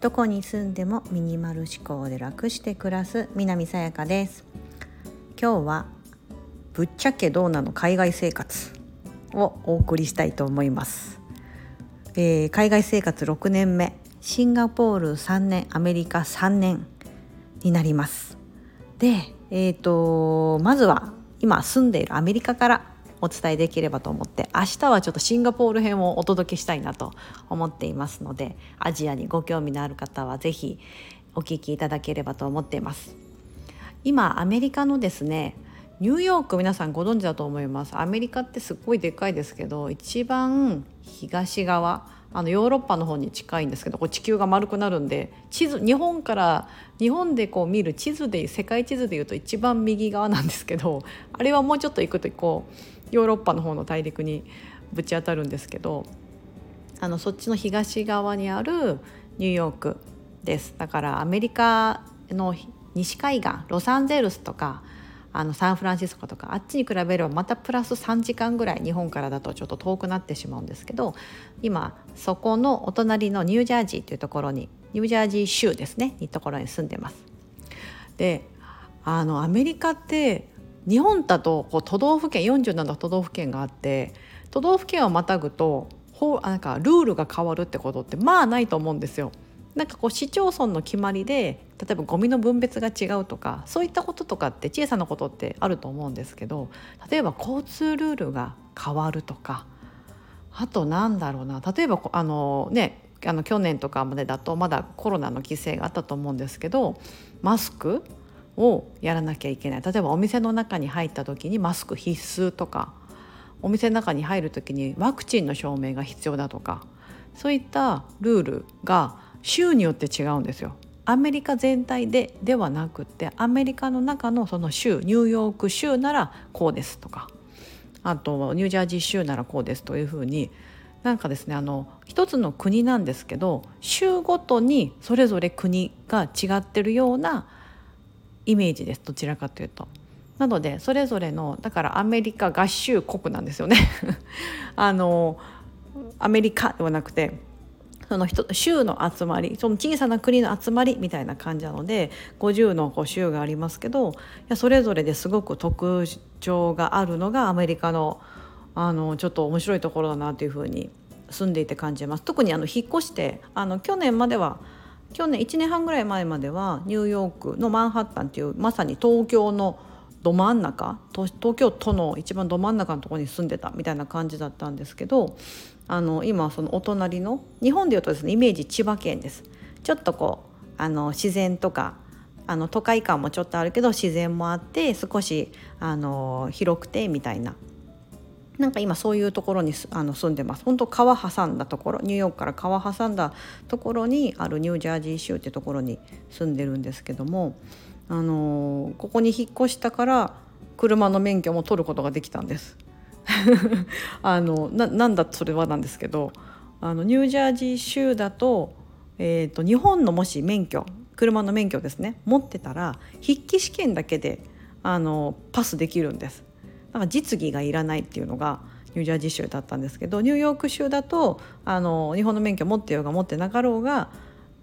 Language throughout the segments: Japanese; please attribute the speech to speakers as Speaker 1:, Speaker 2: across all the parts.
Speaker 1: どこに住んでもミニマル思考で楽して暮らす南さやかです。今日はぶっちゃけどうなの海外生活をお送りしたいと思います、えー、海外生活6年目。シンガポール3年アメリカ3年になります。でえーとまずは今住んでいるアメリカからお伝えできればと思って明日はちょっとシンガポール編をお届けしたいなと思っていますのでアジアにご興味のある方は是非お聞きいただければと思っています。今アメリカのですねニューヨーク皆さんご存知だと思います。アメリカってすっごいでっかいですけど一番東側あのヨーロッパの方に近いんですけどこう地球が丸くなるんで地図日本から日本でこう見る地図で世界地図でいうと一番右側なんですけどあれはもうちょっと行くとこうヨーロッパの方の大陸にぶち当たるんですけどあのそっちの東側にあるニューヨークですだからアメリカの西海岸ロサンゼルスとかあのサンフランシスコとかあっちに比べればまたプラス3時間ぐらい日本からだとちょっと遠くなってしまうんですけど今そこのお隣のニュージャージーというところにニュージャージー州ですねにところに住んでます。であのアメリカって日本だとこう都道府県47都道府県があって都道府県をまたぐとなんかルールが変わるってことってまあないと思うんですよ。なんかこう市町村の決まりで例えばゴミの分別が違うとかそういったこととかって小さなことってあると思うんですけど例えば交通ルールが変わるとかあとなんだろうな例えばあのねあの去年とかまでだとまだコロナの規制があったと思うんですけどマスクをやらなきゃいけない例えばお店の中に入った時にマスク必須とかお店の中に入る時にワクチンの証明が必要だとかそういったルールが州によって違うんですよ。アメリカ全体でではなくってアメリカの中のその州ニューヨーク州ならこうですとかあとニュージャージー州ならこうですというふうになんかですねあの一つの国なんですけど州ごとにそれぞれ国が違ってるようなイメージですどちらかというと。なのでそれぞれのだからアメリカ合衆国なんですよね あのアメリカではなくてその人州の集まりその小さな国の集まりみたいな感じなので50のこう州がありますけどいやそれぞれですごく特徴があるのがアメリカのあのちょっと面白いところだなというふうに住んでいて感じます。特にあの引っ越してあの去年までは去年1年半ぐらい前まではニューヨークのマンハッタンっていうまさに東京のど真ん中東京都の一番ど真ん中のところに住んでたみたいな感じだったんですけどあの今そのお隣の日本でいうとですねイメージ千葉県です。ちょっとこうあの自然とかあの都会感もちょっとあるけど自然もあって少しあの広くてみたいななんか今そういうところにあの住んでます本当川挟んだところニューヨークから川挟んだところにあるニュージャージー州ってところに住んでるんですけども、あのここに引っ越したから車の免許も取ることができたんです。あのななんだそれはなんですけどあのニュージャージー州だと,、えーと、日本のもし免許車の免許ですね持ってたら筆記試験だけであのパスできるんです。だか実技がいらないっていうのがニュージャージー州だったんですけどニューヨーク州だとあの日本の免許持ってようが持ってなかろうが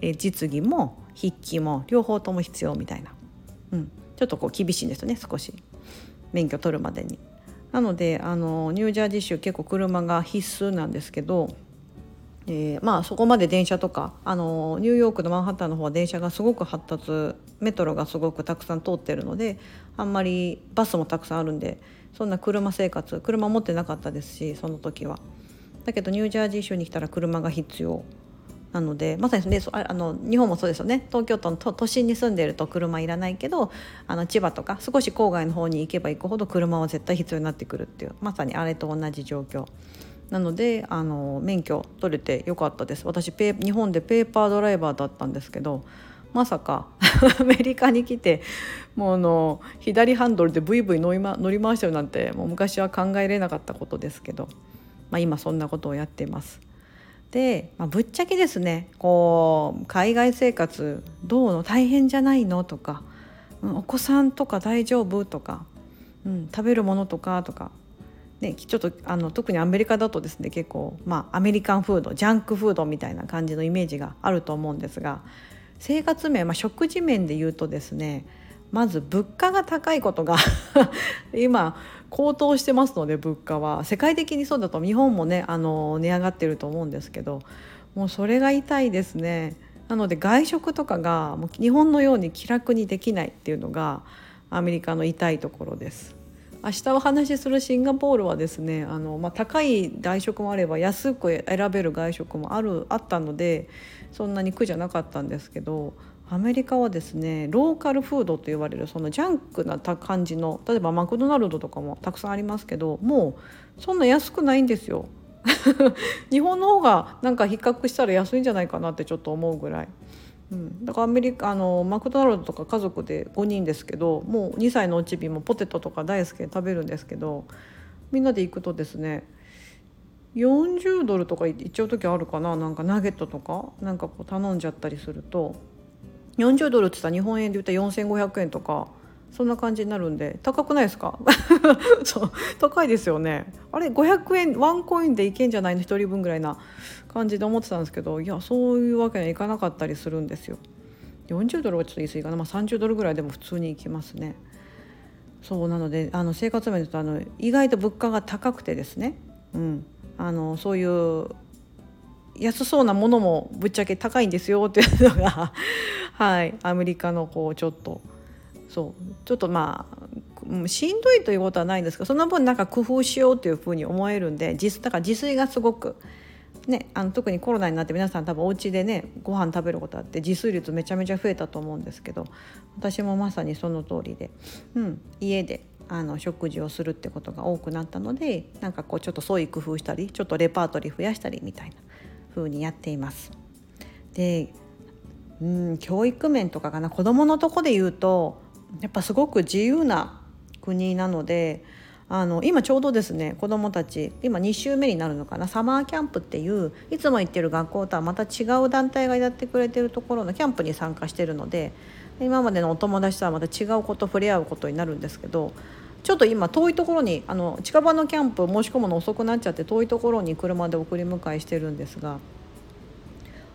Speaker 1: え実技も筆記も両方とも必要みたいな、うん、ちょっとこう厳しいんですよね少し。免許取るまでに。なのであのニュージャージー州結構車が必須なんですけど、えー、まあそこまで電車とかあのニューヨークのマンハッタンの方は電車がすごく発達メトロがすごくたくさん通ってるのであんまりバスもたくさんあるんでそんな車生活車持ってなかったですしその時は。だけどニュージャージー州に来たら車が必要なのでまさにねあの日本もそうですよね東京都の都心に住んでると車いらないけどあの千葉とか少し郊外の方に行けば行くほど車は絶対必要になってくるっていうまさにあれと同じ状況。なのであの免許取れてよかったです私日本でペーパードライバーだったんですけどまさか アメリカに来てもうあの左ハンドルでブイブイ乗り,、ま、乗り回してるなんてもう昔は考えれなかったことですけど、まあ、今そんなことをやっています。で、まあ、ぶっちゃけですねこう海外生活どうの？大変じゃないの？とか、うん、お子さんとか大丈夫？とか、うん、食べるものとか？とか。ね、ちょっとあの特にアメリカだとですね結構、まあ、アメリカンフードジャンクフードみたいな感じのイメージがあると思うんですが生活面、まあ、食事面で言うとですねまず物価が高いことが 今高騰してますので物価は世界的にそうだと日本もねあの値上がってると思うんですけどもうそれが痛いですね。なので外食とかがもう日本のように気楽にできないっていうのがアメリカの痛いところです。明日お話しするシンガポールはですねあの、まあ、高い外食もあれば安く選べる外食もあるあったのでそんなに苦じゃなかったんですけどアメリカはですねローカルフードと言われるそのジャンクな感じの例えばマクドナルドとかもたくさんありますけどもうそんな安くないんですよ。日本の方がなんか比較したら安いんじゃないかなってちょっと思うぐらい。うん、だからアメリカあのマクドナルドとか家族で5人ですけどもう2歳のおちびもポテトとか大好きで食べるんですけどみんなで行くとですね40ドルとかいっちゃう時あるかななんかナゲットとかなんかこう頼んじゃったりすると40ドルって言ったら日本円で言ったら4500円とかそんな感じになるんで高くないですか？そう高いですよね。あれ500円ワンコインでいけんじゃない？の1人分ぐらいな感じで思ってたんですけどいやそういうわけにはいかなかったりするんですよ。40ドルはちょっと言い過ぎかな、まあ、30ドルぐらいでも普通に行きますね。そうなのであの生活面でとあの意外と物価が高くてですね、うん、あのそういう安そうなものもぶっちゃけ高いんですよっていうのがはい。アメリカのこうちょっとそうちょっとまあしんどいということはないんですけどその分なんか工夫しようというふうに思えるんで自だから自炊がすごく、ね、あの特にコロナになって皆さん多分お家でねご飯食べることあって自炊率めちゃめちゃ増えたと思うんですけど私もまさにその通りで、うん、家であの食事をするってことが多くなったのでなんかこうちょっと創意工夫したりちょっとレパートリー増やしたりみたいな風にやっています。でうん教育面とかかな子どものとこで言うとやっぱすごく自由な国なのであの今ちょうどですね子どもたち今2週目になるのかなサマーキャンプっていういつも行ってる学校とはまた違う団体がやってくれてるところのキャンプに参加してるので今までのお友達とはまた違うこと触れ合うことになるんですけどちょっと今遠いところにあの近場のキャンプ申し込むの遅くなっちゃって遠いところに車で送り迎えしてるんですが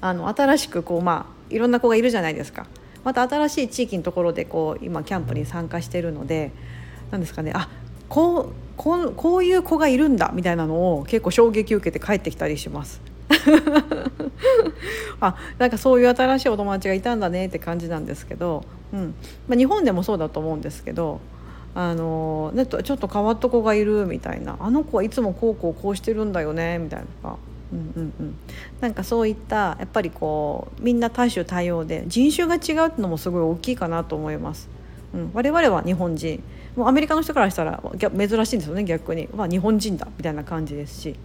Speaker 1: あの新しくこうまあいろんな子がいるじゃないですか。また新しい地域のところでこう今キャンプに参加してるので何ですかねあこうこうこういう子がいるんだみたいなのを結構衝撃受けて帰ってきたりします。あなんかそういう新しいお友達がいたんだねって感じなんですけど、うん。まあ、日本でもそうだと思うんですけどあのね、ちょっと変わった子がいるみたいな。あの子はいつもこうこうこうしてるんだよねみたいな。うんうんうん、なんかそういったやっぱりこうみんな多種多様で人種が違うってのもすごい大きいかなと思います。うん、我々は日本人。もうアメリカの人からしたら珍しいんですよね逆に、まあ、日本人だみたいな感じですし、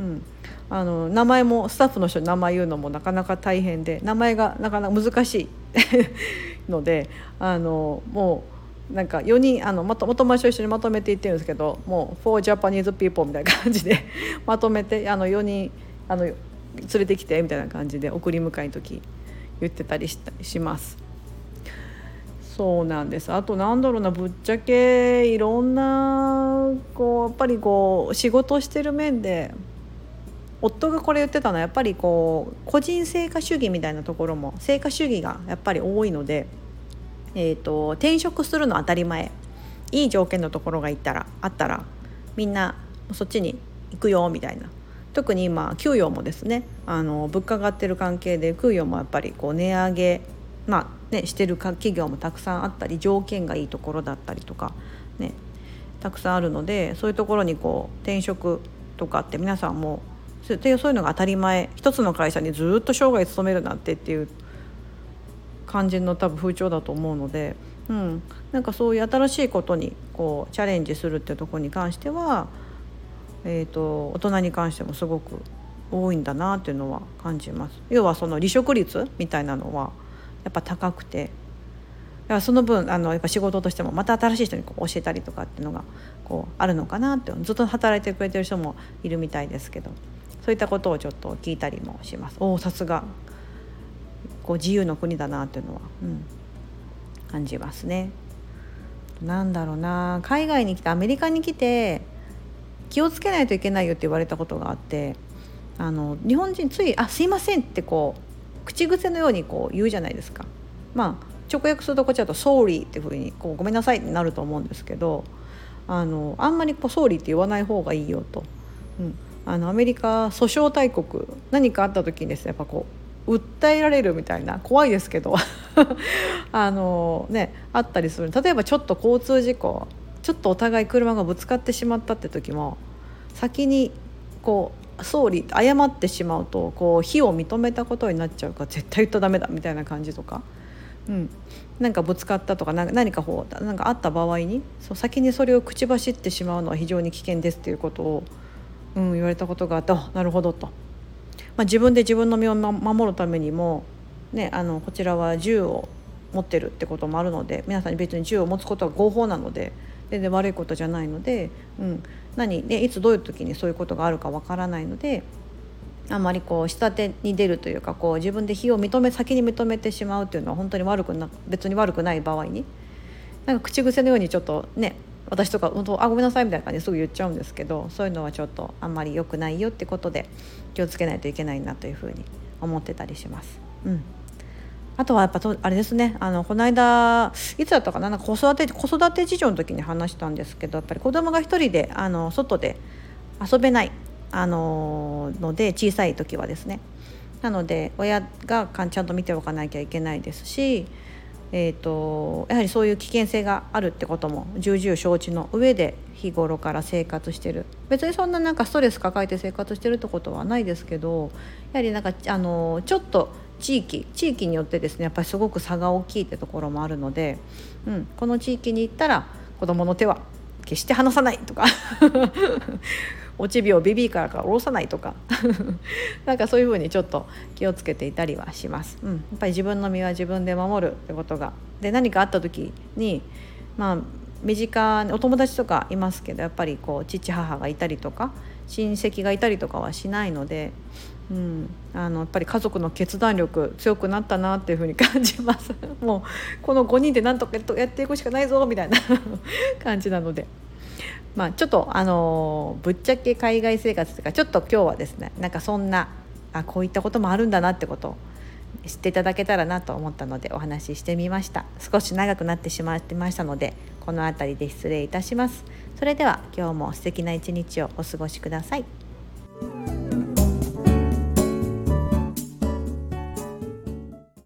Speaker 1: うん、あの名前もスタッフの人に名前言うのもなかなか大変で名前がなかなか難しい。のであのもうなんか4人あのまと友達と一緒にまとめていってるんですけどもう「For Japanese People」みたいな感じで まとめてあの4人あの連れてきてみたいな感じで送り迎えの時言ってたりしたします。そうなんです。あとなんだろうなぶっちゃけいろんなこうやっぱりこう仕事してる面で夫がこれ言ってたのはやっぱりこう個人成果主義みたいなところも成果主義がやっぱり多いので、えーと、転職するの当たり前。いい条件のところがいったらあったらみんなそっちに行くよみたいな。特に今給与もですねあの物価が上がってる関係で給与もやっぱりこう値上げまあね、してる企業もたくさんあったり条件がいいところだったりとか、ね、たくさんあるのでそういうところにこう転職とかって皆さんもそういうのが当たり前一つの会社にずっと生涯勤めるなんてっていう感じの多分風潮だと思うので、うん、なんかそういう新しいことにこうチャレンジするっていうところに関してはえーと、大人に関してもすごく多いんだなっていうのは感じます。要はその離職率みたいなのはやっぱ高くて。その分あのやっぱ仕事としてもまた新しい人にこう教えたりとかっていうのがこうあるのかなってずっと働いてくれてる人もいるみたいですけど。そういったことをちょっと聞いたりもします。おおさすがこう自由の国だなっていうのは、うん、感じますね。なんだろうな。海外に来てアメリカに来て気をつけないといけないよって言われたことがあってあの日本人つい「あすいません」ってこう口癖のようにこう言うじゃないですか。まあ直訳するとこっちだと「sorry」っていうふうに「ごめんなさい」になると思うんですけどあのあんまりこう「sorry」って言わない方がいいよと。うんあのアメリカ訴訟大国何かあった時にですねやっぱこう訴えられるみたいな怖いですけど あのねあったりする例えばちょっと交通事故ちょっとお互い車がぶつかってしまったって時も先にこう総理謝ってしまうとこう非を認めたことになっちゃうから絶対言ったらダメだみたいな感じとか、うん、なんかぶつかったとか何かこうなんかあった場合にそう先にそれを口走ってしまうのは非常に危険ですっていうことを、うん、言われたことがあってなるほどと、まあ、自分で自分の身を守るためにも、ね、あのこちらは銃を持ってるってこともあるので皆さんに別に銃を持つことは合法なので全然悪いことじゃないので、うん、何？でいつどういう時にそういうことがあるかわからないのであまりこう下手に出るというかこう自分で非を認め先に認めてしまうというのは本当に悪くな別に悪くない場合に。なんか口癖のようにちょっとね私とか本当あごめんなさいみたいな感じですぐ言っちゃうんですけどそういうのはちょっとあんまり良くないよってことで気をつけないといけないなというふうに思ってたりします。うん。あとはやっぱあれですね。あのこの間いつだったかな？なんか子育て子育て事情の時に話したんですけどやっぱり子供が一人であの外で遊べないあのので小さい時はですね。なので親がちゃんと見ておかなきゃいけないですし、えーと、やはりそういう危険性があるってことも重々承知の上で日頃から生活してる。別にそんななんかストレス抱えて生活してるってことはないですけどやはりなんかあのちょっと地域地域によってですねやっぱりすごく差が大きいってところもあるので、うん、この地域に行ったら子どもの手は決して離さないとか 落ち日をビビーからから下ろさないとか なんかそういうふうにちょっと気をつけていたりはします。うん、やっぱり自分の身は自分で守るってことがで何かあった時にまあ身近にお友達とかいますけどやっぱりこう父母がいたりとか親戚がいたりとかはしないのでうん、あのやっぱり家族の決断力強くなったなっていうふうに感じます。もうこの5人でなんとかやっていくしかないぞみたいな 感じなので。まあ、ちょっとあのぶっちゃけ海外生活というかちょっと今日はですねなんかそんなあこういったこともあるんだなってことを知っていただけたらなと思ったのでお話ししてみました。少し長くなってしまってましたのでこの辺りで失礼いたします。それでは今日も素敵な一日をお過ごしください。